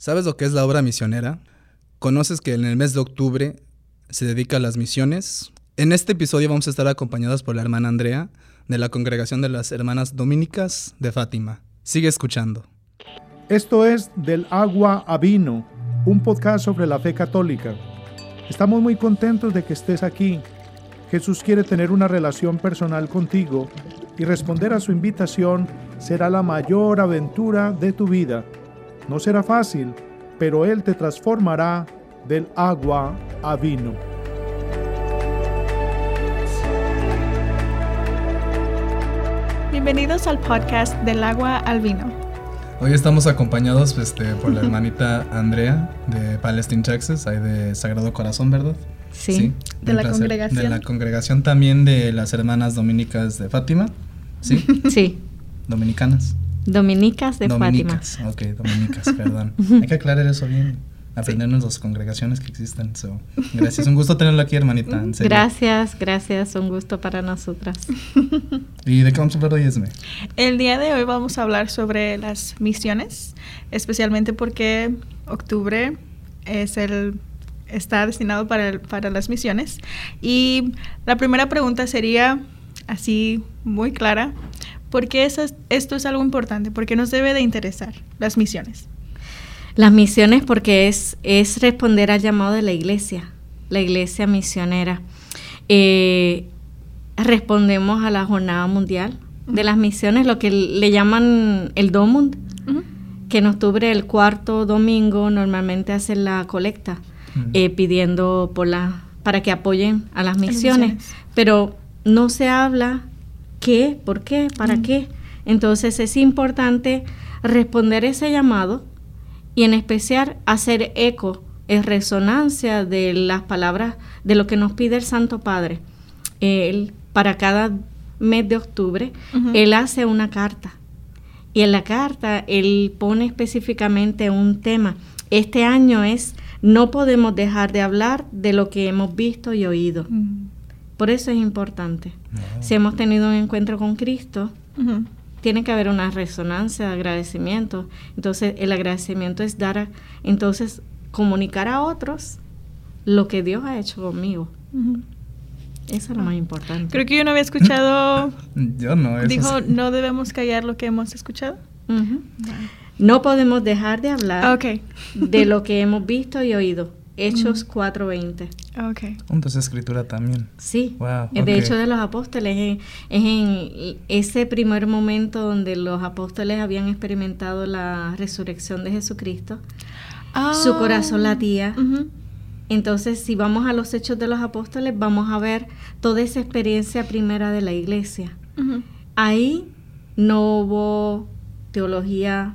¿Sabes lo que es la obra misionera? ¿Conoces que en el mes de octubre se dedica a las misiones? En este episodio vamos a estar acompañados por la hermana Andrea de la Congregación de las Hermanas Dominicas de Fátima. Sigue escuchando. Esto es Del agua a vino, un podcast sobre la fe católica. Estamos muy contentos de que estés aquí. Jesús quiere tener una relación personal contigo y responder a su invitación será la mayor aventura de tu vida. No será fácil, pero Él te transformará del agua a vino. Bienvenidos al podcast del agua al vino. Hoy estamos acompañados este, por la hermanita Andrea de Palestine, Texas, ahí de Sagrado Corazón, ¿verdad? Sí, de la congregación. De la congregación también de las hermanas dominicas de Fátima, ¿sí? Sí. Dominicanas. Dominicas de Dominicas, Fátima. ok, dominicas, perdón. Hay que aclarar eso bien, aprendernos las congregaciones que existen. So, gracias, un gusto tenerlo aquí, hermanita. en serio. Gracias, gracias, un gusto para nosotras. ¿Y de qué vamos a hablar hoy, Esme? El día de hoy vamos a hablar sobre las misiones, especialmente porque octubre es el está destinado para, el- para las misiones. Y la primera pregunta sería así muy clara, ¿por qué eso es- esto es algo importante? ¿Por qué nos debe de interesar las misiones? Las misiones porque es, es responder al llamado de la iglesia, la iglesia misionera. Eh, respondemos a la jornada mundial de las misiones, lo que le llaman el DOMUND, que en octubre, el cuarto domingo, normalmente hacen la colecta, eh, pidiendo por la, para que apoyen a las misiones. misiones. Pero no se habla qué, por qué, para Mm. qué. Entonces es importante responder ese llamado y en especial hacer eco, en resonancia de las palabras, de lo que nos pide el Santo Padre. Él, para cada mes de octubre, él hace una carta. Y en la carta él pone específicamente un tema. Este año es, no podemos dejar de hablar de lo que hemos visto y oído. Mm. Por eso es importante. No. Si hemos tenido un encuentro con Cristo, tiene que haber una resonancia de agradecimiento. Entonces, el agradecimiento es dar, a- entonces, comunicar a otros lo que Dios ha hecho conmigo. Eso es lo más importante. Creo que yo no había escuchado, Yo no, eso dijo, sí. no debemos callar lo que hemos escuchado. No podemos dejar de hablar Ok, de lo que hemos visto y oído. Hechos Mm. 4:20. ok. Entonces escritura también. Sí. Wow, De ok. hecho, de los apóstoles es, es en ese primer momento donde los apóstoles habían experimentado la resurrección de Jesucristo. Su Ah. corazón latía. Entonces, si vamos a los hechos de los apóstoles, vamos a ver toda esa experiencia primera de la iglesia. Ahí no hubo teología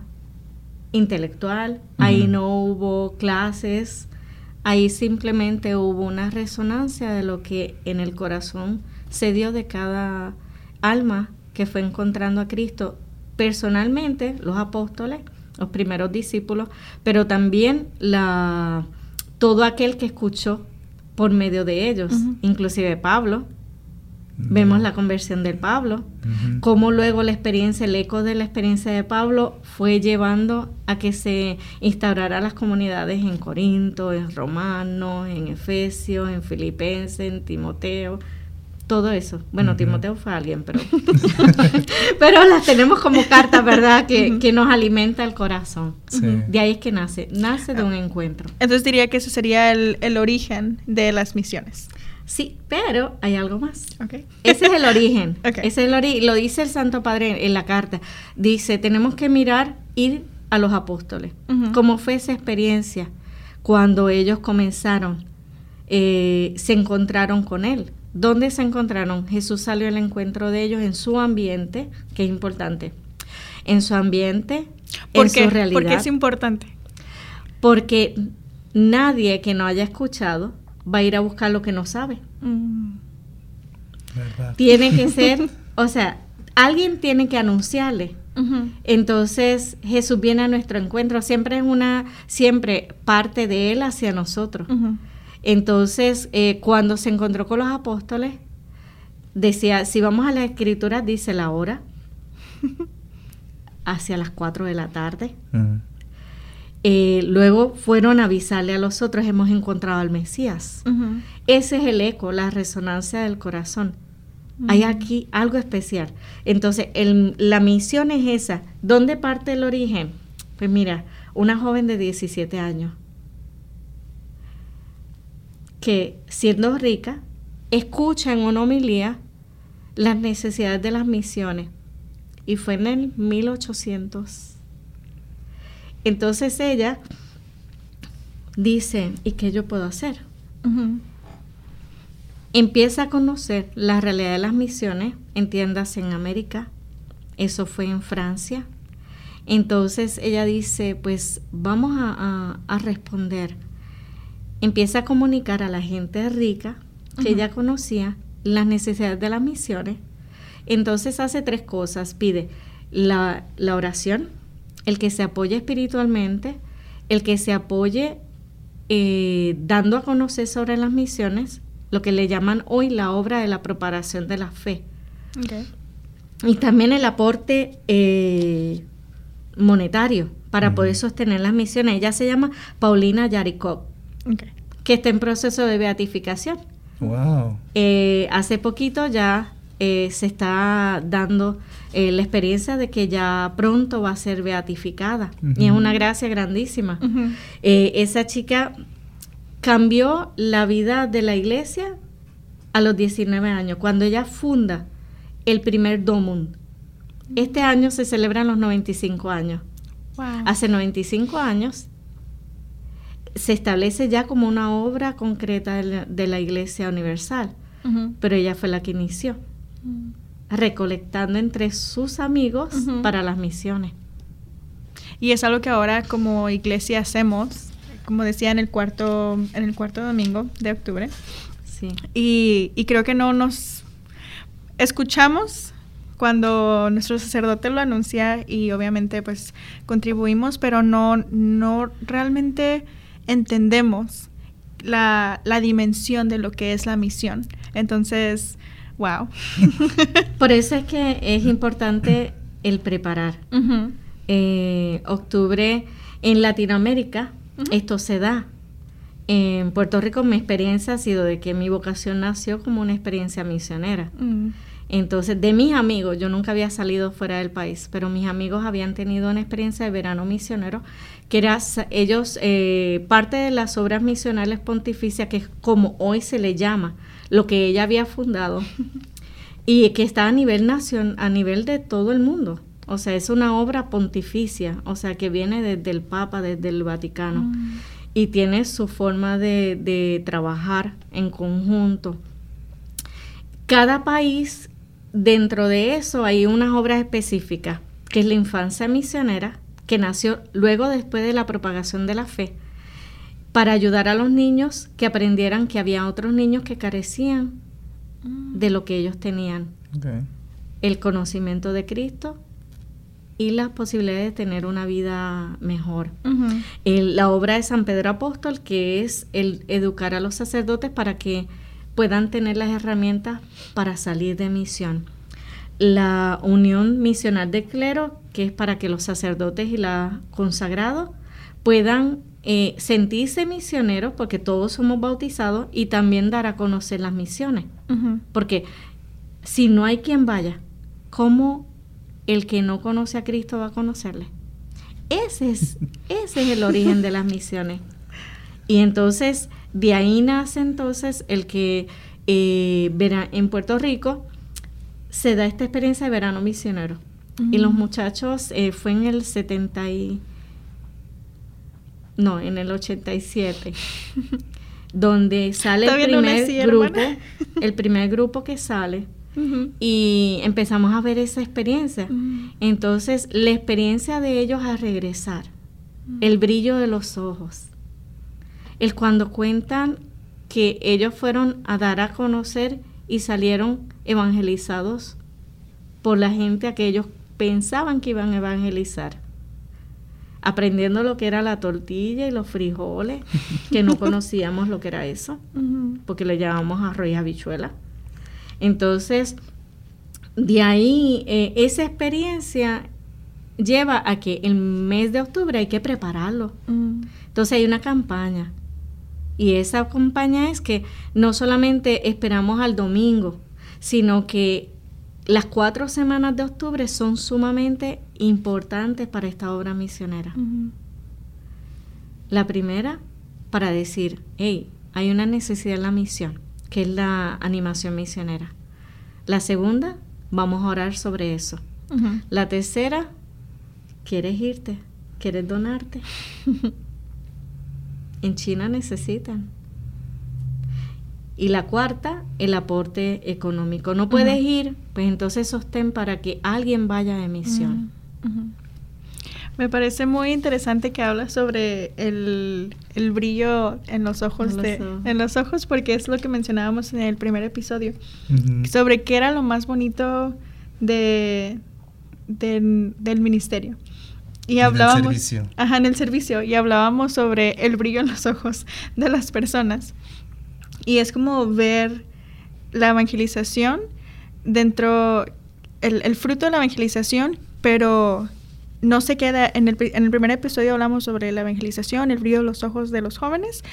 intelectual, ahí no hubo clases, ahí simplemente hubo una resonancia de lo que en el corazón se dio de cada alma que fue encontrando a Cristo. Personalmente, los apóstoles, los primeros discípulos, pero también la, todo aquel que escuchó por medio de ellos, inclusive Pablo. Vemos la conversión de Pablo, cómo luego la experiencia, el eco de la experiencia de Pablo fue llevando a que se instaurara las comunidades en Corinto, en Romanos, en Efesios, en Filipenses, en Timoteo, todo eso. Bueno. Timoteo fue alguien, pero, pero las tenemos como cartas, ¿verdad? Que, que nos alimenta el corazón. Sí. De ahí es que nace, nace de un encuentro. Entonces diría que ese sería el, el origen de las misiones. Sí, pero hay algo más. Ese es el origen. Ese es el ori- lo dice el Santo Padre en la carta. Dice, tenemos que mirar, ir a los apóstoles. ¿Cómo fue esa experiencia cuando ellos comenzaron? eh, se encontraron con Él. ¿Dónde se encontraron? Jesús salió al encuentro de ellos en su ambiente, que es importante. En su ambiente, ¿Por en qué? su realidad. Porque es importante. porque nadie que no haya escuchado va a ir a buscar lo que no sabe. Mm. ¿Verdad? Tiene que ser, o sea, alguien tiene que anunciarle. Entonces Jesús viene a nuestro encuentro, siempre es una, siempre parte de Él hacia nosotros. Entonces, eh, cuando se encontró con los apóstoles, decía, si vamos a la escritura, dice la hora, hacia las 4 de la tarde. Eh, luego fueron a avisarle a los otros, hemos encontrado al Mesías. Ese es el eco, la resonancia del corazón. Hay aquí algo especial. Entonces, la misión es esa. ¿Dónde parte el origen? Pues mira, una joven de 17 años que siendo rica, escucha en una homilía las necesidades de las misiones. Y fue en el 1800. Entonces ella dice, ¿y qué yo puedo hacer? Empieza a conocer la realidad de las misiones en tiendas en América. Eso fue en Francia. Entonces ella dice, pues vamos a, responder. Empieza a comunicar a la gente rica que ella conocía las necesidades de las misiones. Entonces hace tres cosas. Pide la, oración, el que se apoye espiritualmente, el que se apoye eh, dando a conocer sobre las misiones, lo que le llaman hoy la obra de la preparación de la fe. Y también el aporte eh, monetario para poder sostener las misiones. Ella se llama Paulina Yarikov, que está en proceso de beatificación. Wow. Eh, hace poquito ya eh, se está dando eh, la experiencia de que ya pronto va a ser beatificada. Y es una gracia grandísima. esa chica cambió la vida de la iglesia a los 19 años, cuando ella funda el primer Domund. Este año se celebran los 95 años. Hace 95 años se establece ya como una obra concreta de la, Iglesia Universal, pero ella fue la que inició, recolectando entre sus amigos para las misiones. Y es algo que ahora como iglesia hacemos, como decía en el cuarto, en el cuarto domingo de octubre. Sí. Y, y creo que no nos escuchamos cuando nuestro sacerdote lo anuncia y obviamente pues contribuimos, pero no, no realmente entendemos la, dimensión de lo que es la misión. Entonces, wow. Por eso es que es importante el preparar. Eh, octubre en Latinoamérica, esto se da. En Puerto Rico mi experiencia ha sido de que mi vocación nació como una experiencia misionera. Mm. Entonces, de mis amigos, yo nunca había salido fuera del país, pero mis amigos habían tenido una experiencia de verano misionero, que era ellos, eh, parte de las obras misionales pontificias, que es como hoy se le llama, lo que ella había fundado, y que está a nivel nación, a nivel de todo el mundo. O sea, es una obra pontificia, o sea, que viene desde el Papa, desde el Vaticano, mm. y tiene su forma de, de trabajar en conjunto. Cada país Dentro de eso hay unas obras específicas, que es la infancia misionera, que nació luego después de la propagación de la fe, para ayudar a los niños que aprendieran que había otros niños que carecían de lo que ellos tenían. El conocimiento de Cristo y las posibilidades de tener una vida mejor. la obra de San Pedro Apóstol, que es el educar a los sacerdotes para que puedan tener las herramientas para salir de misión. La unión misional de clero, que es para que los sacerdotes y los consagrados puedan eh, sentirse misioneros, porque todos somos bautizados, y también dar a conocer las misiones. Porque si no hay quien vaya, ¿cómo el que no conoce a Cristo va a conocerle? Ese es, ese es el origen de las misiones. Y entonces de ahí nace entonces el que eh, en Puerto Rico se da esta experiencia de verano misionero. Y los muchachos eh, fue en el 70 y... No, en el 87. donde sale el primer grupo, el primer grupo que sale. Y empezamos a ver esa experiencia. Entonces, la experiencia de ellos a regresar, el brillo de los ojos, el cuando cuentan que ellos fueron a dar a conocer y salieron evangelizados por la gente a que ellos pensaban que iban a evangelizar. Aprendiendo lo que era la tortilla y los frijoles, que no conocíamos lo que era eso, porque le llamamos arroz y habichuela. Entonces, de ahí, eh, esa experiencia lleva a que el mes de octubre hay que prepararlo. Mm. Entonces hay una campaña. Y esa campaña es que no solamente esperamos al domingo, sino que las cuatro semanas de octubre son sumamente importantes para esta obra misionera. La primera, para decir, hey, hay una necesidad en la misión, que es la animación misionera. La segunda, vamos a orar sobre eso. La tercera, ¿quieres irte? ¿Quieres donarte? en China necesitan. Y la cuarta, el aporte económico. No puedes ir, pues entonces sostén para que alguien vaya de misión. Ujú. Me parece muy interesante que hablas sobre el, el brillo en los ojos En los de ojos. en los ojos porque es lo que mencionábamos en el primer episodio sobre qué era lo más bonito de, del- del ministerio. Y En el hablábamos servicio. Ajá, en el servicio y hablábamos sobre el brillo en los ojos de las personas. Y es como ver la evangelización dentro, el, el fruto de la evangelización, pero no se queda, en el, en el primer episodio hablamos sobre la evangelización, el brillo de los ojos de los jóvenes,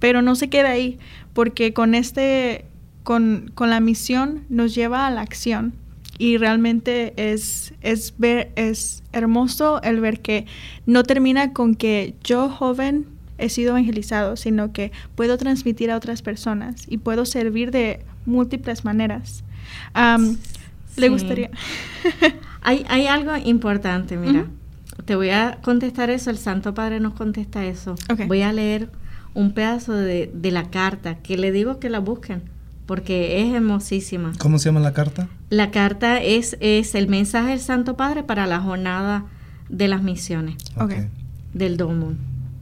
pero no se queda ahí, porque con este, con, con la misión nos lleva a la acción. Y realmente es, es ver, es hermoso el ver que no termina con que yo joven he sido evangelizado, sino que puedo transmitir a otras personas y puedo servir de múltiples maneras. ¿Le Sí. gustaría? Hay, hay algo importante, mira. Te voy a contestar eso, el Santo Padre nos contesta eso. Voy a leer un pedazo de, de la carta, que le digo que la busquen, porque es hermosísima. ¿Cómo se llama la carta? La carta es, es el mensaje del Santo Padre para la jornada de las misiones Ok. del. Ujú.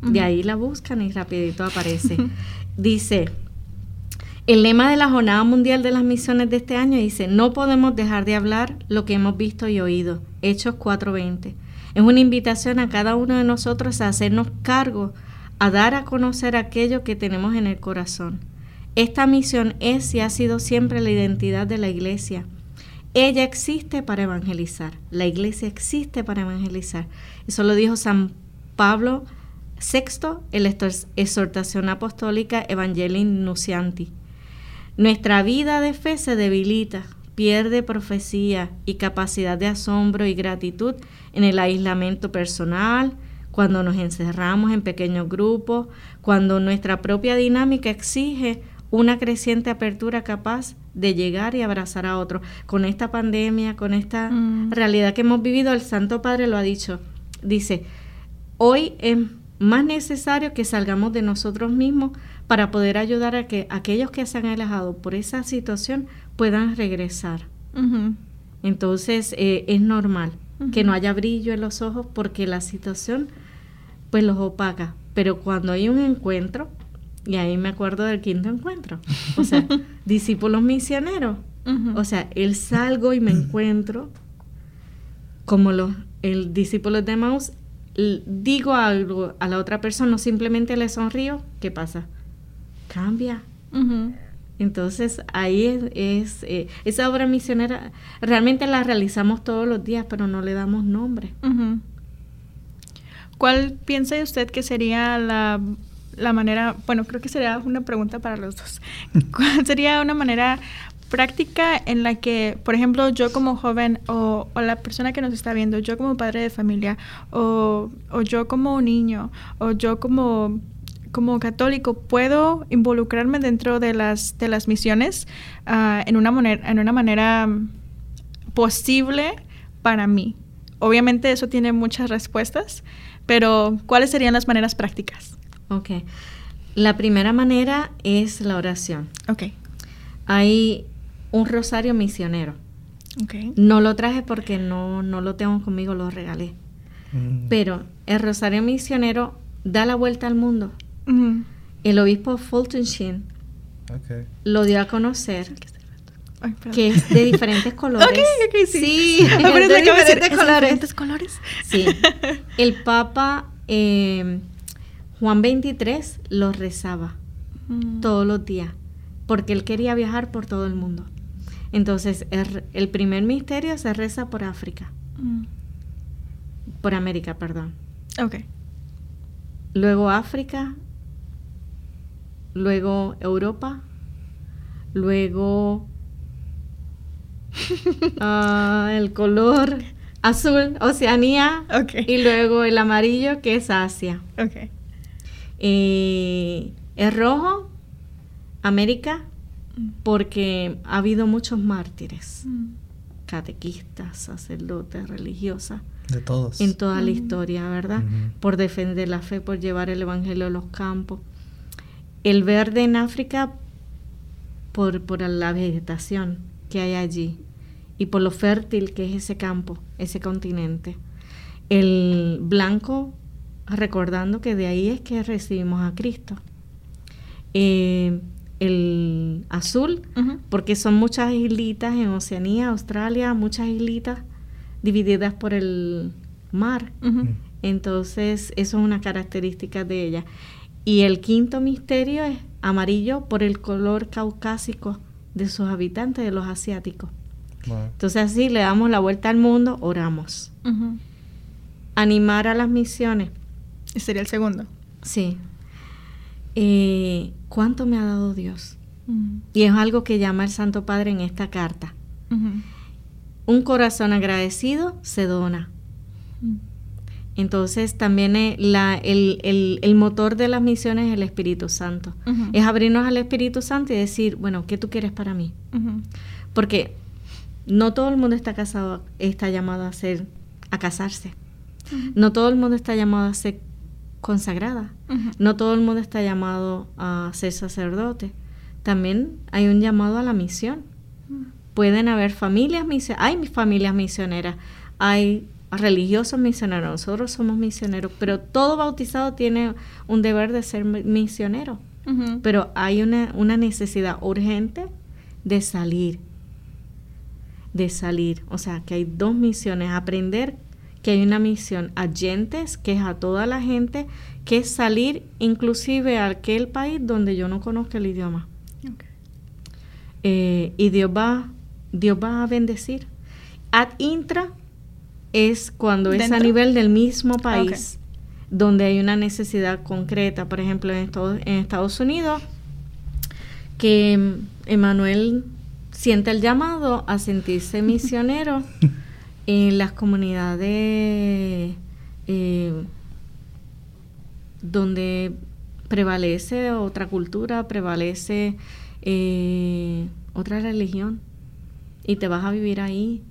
De ahí la buscan y rapidito aparece. dice, el lema de la Jornada Mundial de las Misiones de este año dice, no podemos dejar de hablar lo que hemos visto y oído. Hechos 4:20. Es una invitación a cada uno de nosotros a hacernos cargo, a dar a conocer aquello que tenemos en el corazón. Esta misión es y ha sido siempre la identidad de la iglesia. Ella existe para evangelizar. La iglesia existe para evangelizar. Eso lo dijo San Pablo VI en la exhortación apostólica Evangelii Nuncianti. Nuestra vida de fe se debilita, pierde profecía y capacidad de asombro y gratitud en el aislamiento personal, cuando nos encerramos en pequeños grupos, cuando nuestra propia dinámica exige una creciente apertura capaz de llegar y abrazar a otros. Con esta pandemia, con esta Mm. realidad que hemos vivido, el Santo Padre lo ha dicho. Dice, hoy es más necesario que salgamos de nosotros mismos para poder ayudar a que aquellos que se han alejado por esa situación puedan regresar. Entonces eh, es normal que no haya brillo en los ojos porque la situación pues los opaca. Pero cuando hay un encuentro, y ahí me acuerdo del quinto encuentro, o sea, discípulos misioneros, o sea, él salgo y me encuentro como los el discípulo de Maus, digo algo a la otra persona, no simplemente le sonrío, ¿qué pasa? Cambia. Entonces ahí es, es, eh, esa obra misionera realmente la realizamos todos los días, pero no le damos nombre. ¿Cuál piensa usted que sería la, la manera, bueno, creo que sería una pregunta para los dos. ¿Cuál sería una manera práctica en la que, por ejemplo, yo como joven o, o la persona que nos está viendo, yo como padre de familia o, o yo como niño o yo como como católico puedo involucrarme dentro de las de las misiones ah, en una manera en una manera posible para mí. Obviamente eso tiene muchas respuestas, pero ¿cuáles serían las maneras prácticas? Ok. La primera manera es la oración. Ok, Hay un rosario misionero. ok. No lo traje porque no, no lo tengo conmigo, lo regalé. Mm. Pero el rosario misionero da la vuelta al mundo. El obispo Fulton Sheen lo dio a conocer Ay, que es de diferentes colores. Ok, ok, sí. Sí, de diferentes ¿es de colores. diferentes colores? Sí. El Papa eh, Juan 23 lo rezaba Mm. todos los días porque él quería viajar por todo el mundo. Entonces, el, el primer misterio se reza por África. Mm. por América, perdón. Ok. Luego África, luego Europa, luego ah, el color azul, Oceanía, Ok. y luego el amarillo que es Asia. Ok. Eh, el rojo, América, porque ha habido muchos mártires, catequistas, sacerdotes, religiosas, De todos. en toda la historia, ¿verdad? Por defender la fe, por llevar el evangelio a los campos. El verde en África, por, por la vegetación que hay allí y por lo fértil que es ese campo, ese continente. El blanco, recordando que de ahí es que recibimos a Cristo. Eh, el azul, porque son muchas islitas en Oceanía, Australia, muchas islitas divididas por el mar. Entonces, eso es una característica de ella. Y el quinto misterio es amarillo por el color caucásico de sus habitantes, de los asiáticos. Wow. Entonces, así le damos la vuelta al mundo, oramos. Animar a las misiones. Sería el segundo. Sí. Eh, ¿Cuánto me ha dado Dios? Mm. Y es algo que llama el Santo Padre en esta carta. Un corazón agradecido se dona. Mm. Entonces también eh, la- el, el- el motor de las misiones es el Espíritu Santo. Es abrirnos al Espíritu Santo y decir, bueno, ¿qué tú quieres para mí? Porque no todo el mundo está casado, está llamado a ser, a casarse. No todo el mundo está llamado a ser consagrada. No todo el mundo está llamado a ser sacerdote. También hay un llamado a la misión. Pueden haber familias misioneras, hay mis familias misioneras, hay religiosos misioneros, nosotros somos misioneros, pero todo bautizado tiene un deber de ser mi- misionero. Pero hay una, una necesidad urgente de salir, de salir. O sea, que hay dos misiones, aprender que hay una misión a gentes, que es a toda la gente, que es salir inclusive a aquel país donde yo no conozco el idioma. Eh, y Dios va, Dios va a bendecir. Ad intra es cuando es a nivel del mismo país, donde hay una necesidad concreta. Por ejemplo, en Estados, en Estados Unidos, que Emanuel siente el llamado a sentirse misionero en las comunidades eh, donde prevalece otra cultura, prevalece eh, otra religión y te vas a vivir ahí.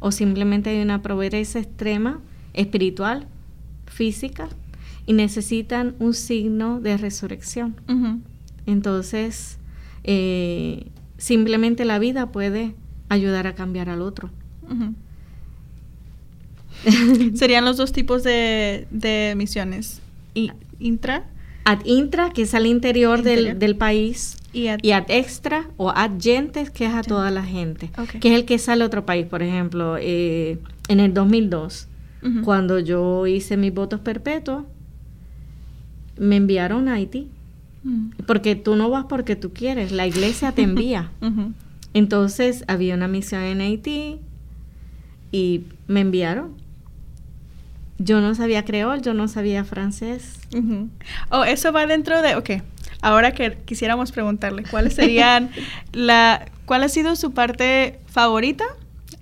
O simplemente hay una pobreza extrema, espiritual, física, y necesitan un signo de resurrección. Entonces, eh, simplemente la vida puede ayudar a cambiar al otro. Serían los dos tipos de, de misiones. I- intra Ad intra, que es al interior, del- Interior. Del, país, y ad- y ad extra o ad gentes, que es a toda la gente, que es el que sale a otro país. Por ejemplo, eh, en el 2002, Ujú. cuando yo hice mis votos perpetuos, me enviaron a Haití. Mm. Porque tú no vas porque tú quieres, la iglesia te envía. Entonces había una misión en Haití y me enviaron. Yo no sabía creol, yo no sabía francés. Ujú. Oh, eso va dentro de, ok, ahora que quisiéramos preguntarle, ¿cuáles serían la, cuál ha sido su parte favorita?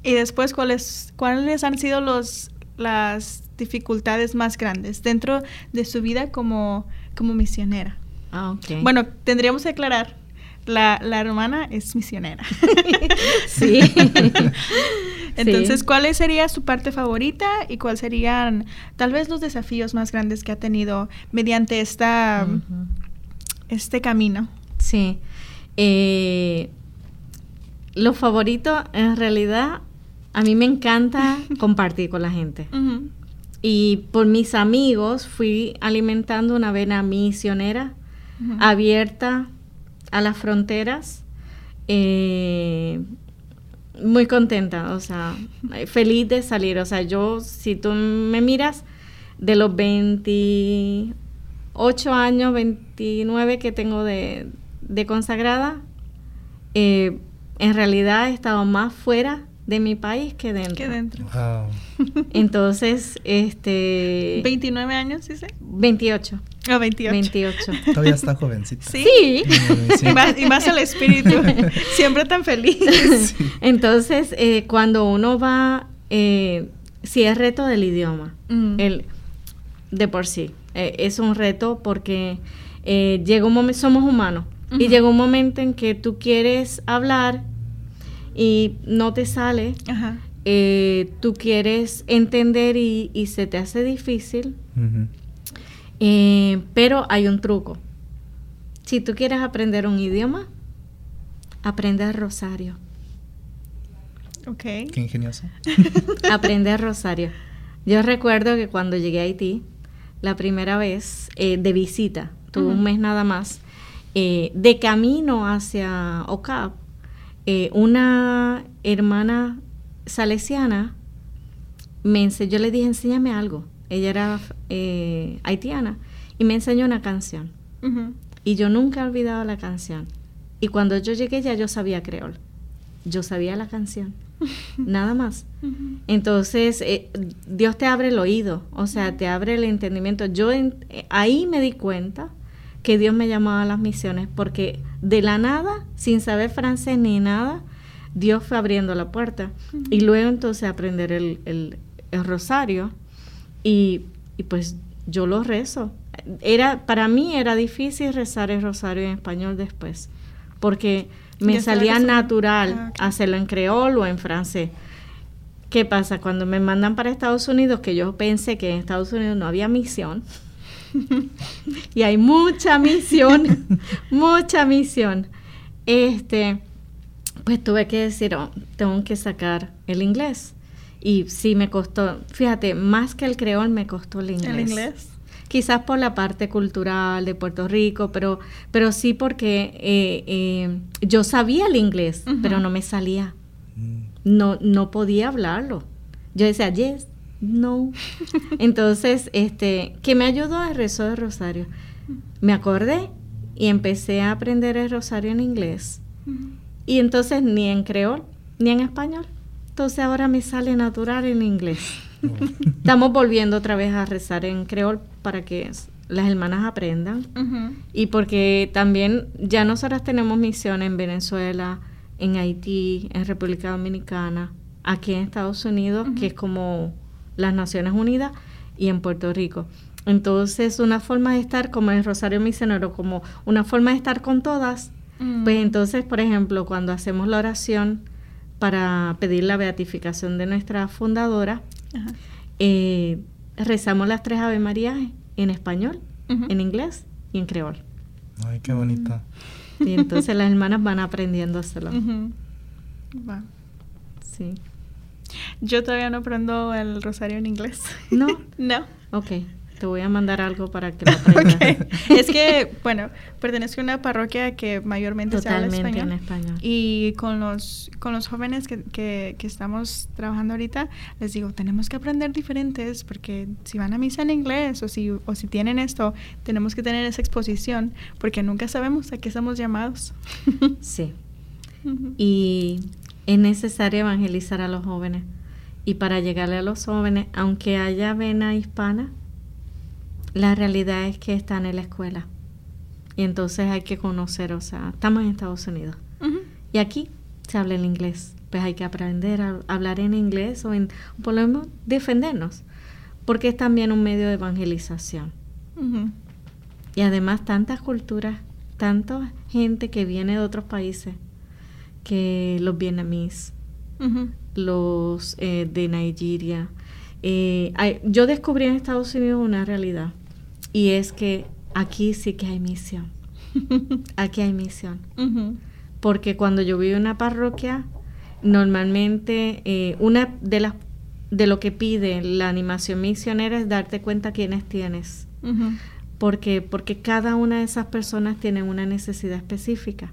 Y después, ¿cuáles, cuáles han sido los, las dificultades más grandes dentro de su vida como, como misionera? Ah, ok. Bueno, tendríamos que aclarar, la, la hermana es misionera. sí. Entonces, Sí. ¿cuál sería su parte favorita y cuáles serían tal vez los desafíos más grandes que ha tenido mediante esta, este camino? Sí. Eh, lo favorito, en realidad, a mí me encanta compartir con la gente. Y por mis amigos fui alimentando una vena misionera abierta a las fronteras. eh, muy contenta, o sea, feliz de salir. O sea, yo, si tú me miras, de los 28 años, 29 que tengo de, de consagrada, eh, en realidad he estado más fuera de mi país que dentro. Que dentro. Wow. Entonces, este... 29 años, dice. 28. O 28. 28. Todavía está jovencita. Sí. Sí. Sí. Y, más, y más el espíritu. Siempre tan feliz. Entonces, eh, cuando uno va, eh, sí es reto del idioma, Mm. el, de por sí, eh, es un reto porque eh, llega un momento, somos humanos, y llega un momento en que tú quieres hablar y no te sale, Ajá. eh, tú quieres entender y, y se te hace difícil, eh, pero hay un truco. Si tú quieres aprender un idioma, aprende el rosario. Ok. Qué ingenioso. Aprender rosario. Yo recuerdo que cuando llegué a Haití, la primera vez eh, de visita, tuve un mes nada más, eh, de camino hacia Ocap, eh, una hermana salesiana me enseñó, yo le dije, enséñame algo. Ella era eh, haitiana y me enseñó una canción. Y yo nunca he olvidado la canción. Y cuando yo llegué ya yo sabía creol. Yo sabía la canción. Nada más. Entonces, eh, Dios te abre el oído, o sea, te abre el entendimiento. Yo en- eh, ahí me di cuenta que Dios me llamaba a las misiones, porque de la nada, sin saber francés ni nada, Dios fue abriendo la puerta. Y luego entonces aprender el, el- el rosario y, y pues yo lo rezo. Era, para mí era difícil rezar el rosario en español después, porque me salía natural Ah, hacerlo en creol o en francés. ¿Qué pasa? Cuando me mandan para Estados Unidos, que yo pensé que en Estados Unidos no había misión, y hay mucha misión, mucha misión, este, pues tuve que decir, "Oh, tengo que sacar el inglés. Y sí me costó, fíjate, más que el creol me costó el inglés. ¿El inglés? Quizás por la parte cultural de Puerto Rico, pero, pero sí porque eh, eh, yo sabía el inglés, pero no me salía Mm. no, no podía hablarlo. Yo decía, yes, no. Entonces, este, ¿qué me ayudó el rezo de rosario? Me acordé y empecé a aprender el rosario en inglés. Y entonces ni en creol ni en español. Entonces ahora me sale natural en inglés. Estamos volviendo otra vez a rezar en creol para que las hermanas aprendan. Y porque también ya nosotras tenemos misión en Venezuela, en Haití, en República Dominicana, aquí en Estados Unidos, que es como las Naciones Unidas, y en Puerto Rico. Entonces, una forma de estar como el Rosario Misionero, como una forma de estar con todas, Mm. pues entonces, por ejemplo, cuando hacemos la oración para pedir la beatificación de nuestra fundadora, Ajá. eh, rezamos las tres Ave Marías en español, en inglés y en creol. Ay, qué bonita. Y entonces las hermanas van aprendiendo a hacerlo. Ujú. Va. Sí. Yo todavía no aprendo el rosario en inglés. ¿No? no. Ok. Te voy a mandar algo para que lo aprendas. Ok. Es que, bueno, pertenezco a una parroquia que mayormente se habla Totalmente español. en español. Y con los, con los jóvenes que, que, que estamos trabajando ahorita, les digo, tenemos que aprender diferentes porque si van a misa en inglés o si, o si tienen esto, tenemos que tener esa exposición porque nunca sabemos a qué estamos llamados. Sí. Y es necesario evangelizar a los jóvenes. Y para llegarle a los jóvenes, aunque haya vena hispana, la realidad es que están en la escuela. Y entonces hay que conocer, o sea, estamos en Estados Unidos. Y aquí se habla el inglés. Pues hay que aprender a hablar en inglés o en, por lo menos defendernos. Porque es también un medio de evangelización. Y además tantas culturas, tanta gente que viene de otros países, que los vietnamíes, los eh, de Nigeria. Eh, hay- yo descubrí en Estados Unidos una realidad y es que aquí sí que hay misión. Aquí hay misión. Porque cuando yo vivo en una parroquia, normalmente eh, una de las de lo que pide la animación misionera es darte cuenta quiénes tienes. Porque, porque cada una de esas personas tiene una necesidad específica.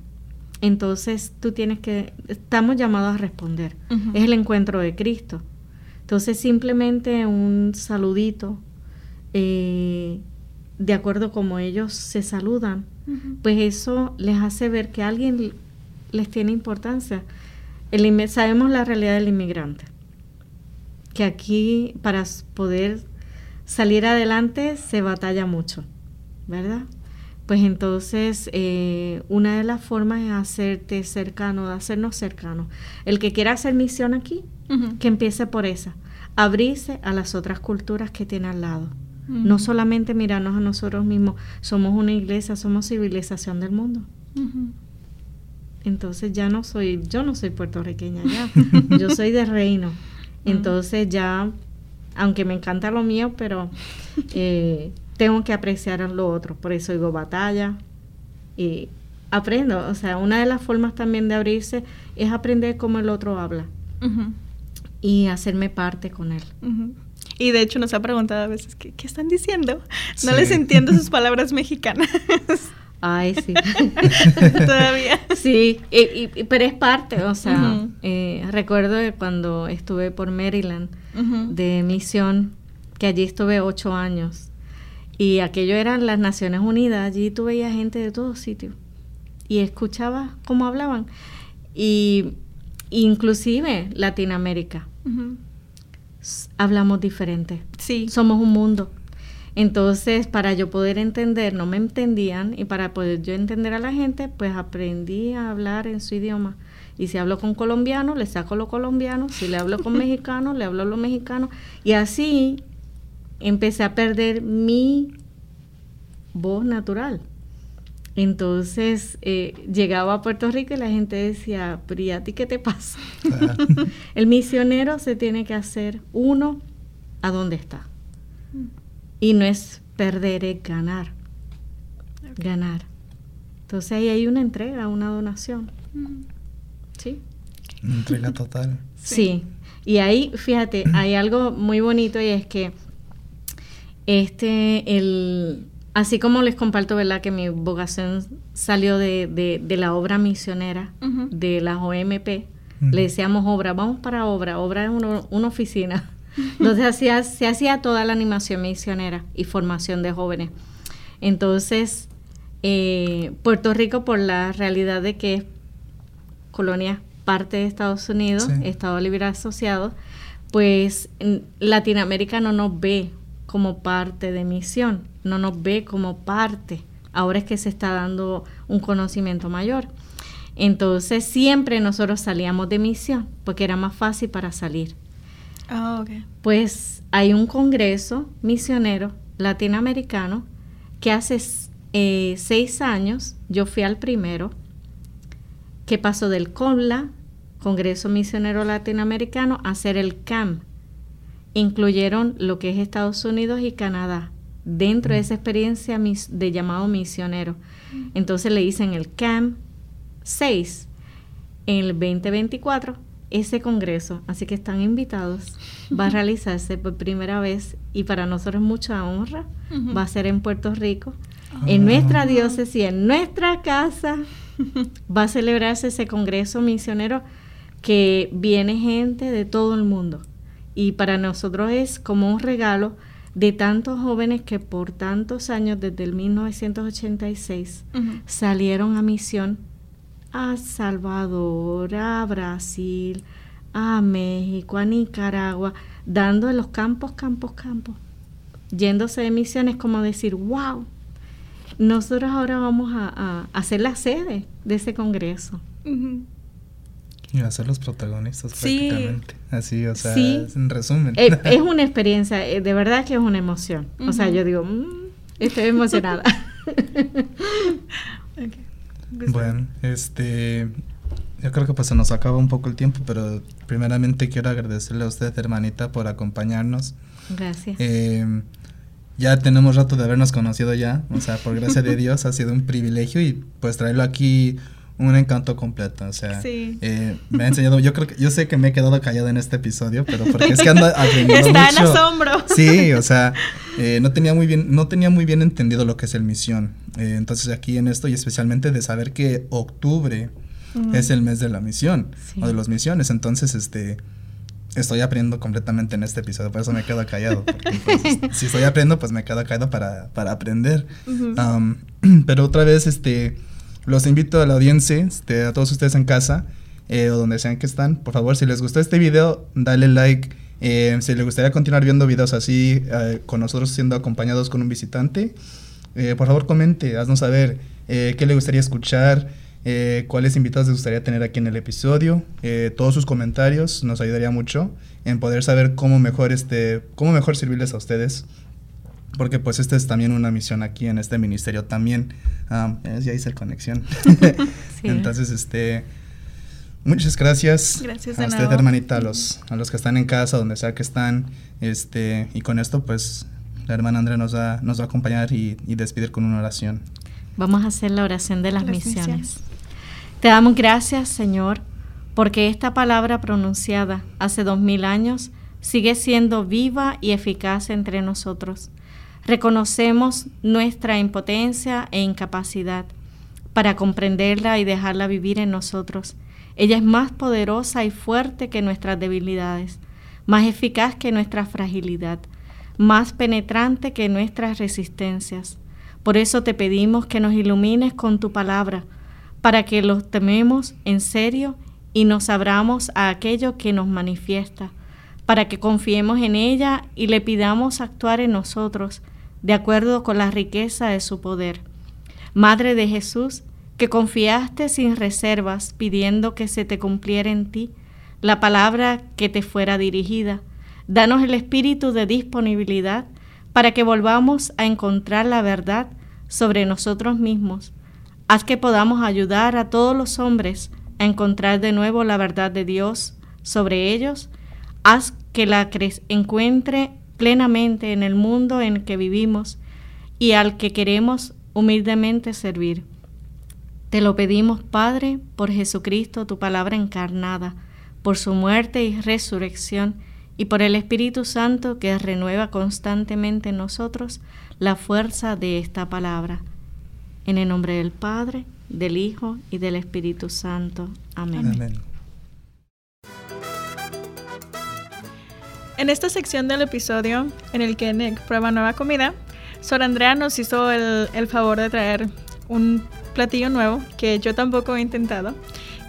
Entonces tú tienes que, estamos llamados a responder. Es el encuentro de Cristo. Entonces simplemente un saludito, eh, de acuerdo como ellos se saludan, pues eso les hace ver que alguien les tiene importancia. el, sabemos la realidad del inmigrante, que aquí para poder salir adelante se batalla mucho, ¿verdad? Pues entonces eh, una de las formas es hacerte cercano, de hacernos cercanos. El que quiera hacer misión aquí, que empiece por esa, abrirse a las otras culturas que tiene al lado. No solamente mirarnos a nosotros mismos, somos una iglesia, somos civilización del mundo. Entonces ya no soy, yo no soy puertorriqueña ya, yo soy de reino. Entonces ya, aunque me encanta lo mío, pero eh, tengo que apreciar lo otro. Por eso digo batalla y aprendo. O sea, una de las formas también de abrirse es aprender cómo el otro habla y hacerme parte con él. Y de hecho nos ha preguntado a veces, ¿qué, están diciendo? No les entiendo sus palabras mexicanas. Ay, sí. Todavía. Sí, y, pero es parte, o sea, eh, recuerdo cuando estuve por Maryland de misión, que allí estuve ocho años, y aquello eran las Naciones Unidas, allí tú veías gente de todos sitios, y escuchaba cómo hablaban, y inclusive Latinoamérica. Hablamos diferente. Sí. Somos un mundo. Entonces, para yo poder entender, no me entendían y para poder yo entender a la gente, pues aprendí a hablar en su idioma. Y si hablo con colombiano, le saco lo colombiano. Si le hablo con mexicano, le hablo lo mexicano. Y así empecé a perder mi voz natural. Entonces eh, llegaba a Puerto Rico y la gente decía, pero ¿y a ti qué te pasa? El misionero se tiene que hacer uno a donde está. Y no es perder, es ganar. Ganar. Entonces ahí hay una entrega, una donación. ¿Sí? Una entrega total. Sí. Y ahí, fíjate, hay algo muy bonito y es que este, el, así como les comparto, ¿verdad? Que mi vocación salió de, la obra misionera de las OMP. Le decíamos obra, vamos para obra. Obra es una oficina entonces hacía, se hacía toda la animación misionera y formación de jóvenes. Entonces, eh, Puerto Rico, por la realidad de que es colonia parte de Estados Unidos, Estado Libre Asociado, pues Latinoamérica no nos ve como parte de misión, no nos ve como parte. Ahora es que se está dando un conocimiento mayor. Entonces siempre nosotros salíamos de misión porque era más fácil para salir. Ah, pues hay un congreso misionero latinoamericano que hace eh, seis años, yo fui al primero, que pasó del CONLA, Congreso Misionero Latinoamericano, a hacer el CAM. Incluyeron lo que es Estados Unidos y Canadá dentro de esa experiencia de llamado misionero. Entonces le dicen el CAM 6 en el 2024 ese congreso, así que están invitados, va a realizarse por primera vez y para nosotros mucha honra, va a ser en Puerto Rico, en nuestra diócesis, en nuestra casa, va a celebrarse ese congreso misionero que viene gente de todo el mundo y para nosotros es como un regalo de tantos jóvenes que por tantos años, desde el 1986, salieron a misión a Salvador, a Brasil, a México, a Nicaragua, dando en los campos, campos, campos, yéndose de misiones como decir, wow, nosotros ahora vamos a, hacer la sede de ese congreso. Y a ser los protagonistas prácticamente. Así, o sea, en resumen. Eh, es, una experiencia, eh, de verdad que es una emoción. O sea, yo digo, mm, estoy emocionada. Bueno, este, yo creo que pues se nos acaba un poco el tiempo, pero primeramente quiero agradecerle a usted, hermanita, por acompañarnos. Gracias. Eh, ya tenemos rato de habernos conocido ya, o sea, por gracia de Dios ha sido un privilegio y pues traerlo aquí un encanto completo, o sea, eh, me ha enseñado, yo creo que, yo sé que me he quedado callado en este episodio, pero porque es que anda aprendiendo Está en asombro. Sí, o sea, eh, no tenía muy bien, no tenía muy bien entendido lo que es el misión, eh, entonces aquí en esto y especialmente de saber que octubre es el mes de la misión o de las misiones, entonces este estoy aprendiendo completamente en este episodio, por eso me quedo callado. Pues, si estoy aprendiendo, pues me quedo callado para, para aprender. pero otra vez, este, los invito a la audiencia, este, a todos ustedes en casa, eh, o donde sean que están. Por favor, si les gustó este video, dale like. Eh, si les gustaría continuar viendo videos así, eh, con nosotros siendo acompañados con un visitante, eh, por favor comente, haznos saber qué le gustaría escuchar, cuáles invitados les gustaría tener aquí en el episodio. Todos sus comentarios nos ayudaría mucho en poder saber cómo mejor, este, cómo mejor servirles a ustedes. Porque pues esta es también una misión aquí en este ministerio también. Eh, ya hice conexión. Sí. Entonces, este... Muchas gracias, Gracias a usted, nuevo. hermanita, a los, a los que están en casa, donde sea que están. Este, y con esto, pues, la hermana Andrea nos va, nos va a acompañar y, y despedir con una oración. Vamos a hacer la oración de las, Las misiones. misiones. Te damos gracias, Señor, porque esta palabra pronunciada hace dos mil años sigue siendo viva y eficaz entre nosotros. Reconocemos nuestra impotencia e incapacidad para comprenderla y dejarla vivir en nosotros. Ella es más poderosa y fuerte que nuestras debilidades, más eficaz que nuestra fragilidad, más penetrante que nuestras resistencias. Por eso te pedimos que nos ilumines con tu palabra, para que los tememos en serio y nos abramos a aquello que nos manifiesta, para que confiemos en ella y le pidamos actuar en nosotros de acuerdo con la riqueza de su poder. Madre de Jesús, que confiaste sin reservas pidiendo que se te cumpliera en ti la palabra que te fuera dirigida, danos el espíritu de disponibilidad para que volvamos a encontrar la verdad sobre nosotros mismos. Haz que podamos ayudar a todos los hombres a encontrar de nuevo la verdad de Dios sobre ellos. Haz que la encuentre plenamente en el mundo en que vivimos y al que queremos humildemente servir. Te lo pedimos, Padre, por Jesucristo, tu palabra encarnada, por su muerte y resurrección, y por el Espíritu Santo que renueva constantemente en nosotros la fuerza de esta palabra. En el nombre del Padre, del Hijo y del Espíritu Santo. Amén. En esta sección del episodio en el que Nick prueba nueva comida, Sor Andrea nos hizo el, el favor de traer un platillo nuevo que yo tampoco he intentado.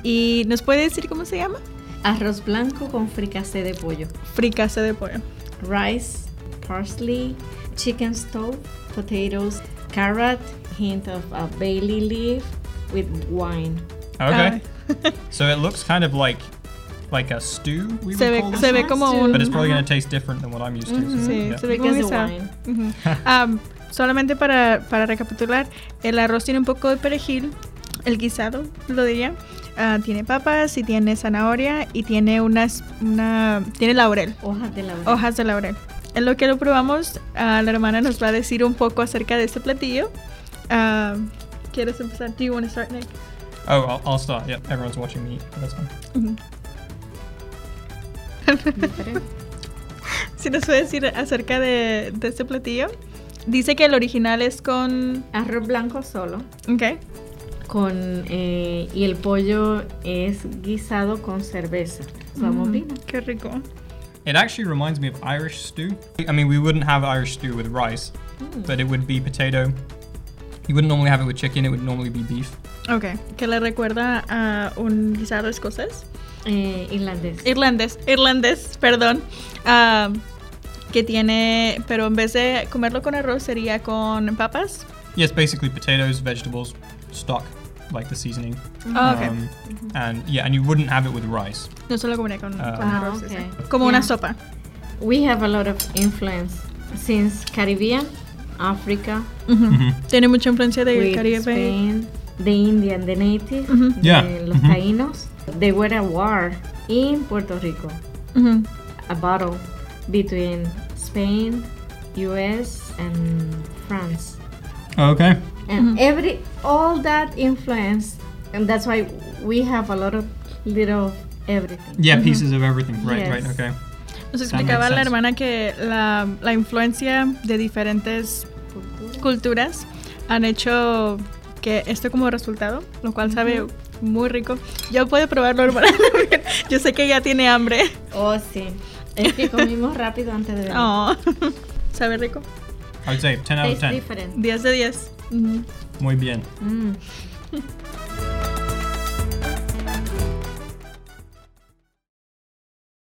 ¿Y nos puede decir cómo se llama? Arroz blanco con fricasé de pollo. Fricase de pollo. rice, parsley, chicken stock, potatoes, carrot, hint of a Bailey leaf with wine. Okay. Ah, so it looks kind of like like a stew. We se would ve, se ve como un... but it's probably going to taste different than what I'm used to. so, Sí, yeah. se ve como. Ujú. Am, solamente para, para recapitular, el arroz tiene un poco de perejil, el guisado, lo diría. Ah, tiene papas y tiene zanahoria y tiene unas, una, tiene laurel, Hojas de laurel. hojas de laurel. En lo que lo probamos, ah, la hermana nos va a decir un poco acerca de este platillo. Ah, ¿Quieres empezar? Do you want to start, Nick? Oh, I'll, I'll start. Yep, everyone's watching me eat. but That's fine. Si nos puede decir acerca de, de este platillo. Dice que el original es con... Arroz blanco solo. Ok. Con, eh, y el pollo es guisado con cerveza. Usamos Mm. Qué rico. It actually reminds me of Irish stew. I mean, we wouldn't have Irish stew with rice, but it would be potato. You wouldn't normally have it with chicken. It would normally be beef. Ok, que le recuerda a un guisado escocés. Eh, irlandés. Irlandés, irlandés, perdón. ah, que tiene, pero en vez de comerlo con arroz sería con papas. Yes, basically potatoes, vegetables, stock, like the seasoning. Ah, ok. Um, and yeah, and you wouldn't have it with rice. no se lo comería con, Ah. con Ah, arroz. Como una sopa. We have a lot of influence since Caribbean, Africa, Ujú. Mhm. Tiene mucha influencia de with Caribe. Spain, the Indian, the native, Ujú. Yeah. de los taínos. They were at war in Puerto Rico. Ujú. A battle between Spain, US, and France. Okay. And every all that influence, and that's why we have a lot of little everything. Yeah, pieces of everything. Right, Yes. right, okay. Nos explicaba la hermana que la, la influencia de diferentes culturas han hecho que esto como resultado, lo cual sabe muy rico. Ya puede probarlo, hermana. Yo sé que ya tiene hambre. Oh, sí. Es que comimos rápido antes de venir. Oh. Sabe rico. I would say 10 out of Tastes 10. different. 10 de 10. Ujú. Muy bien. Mm.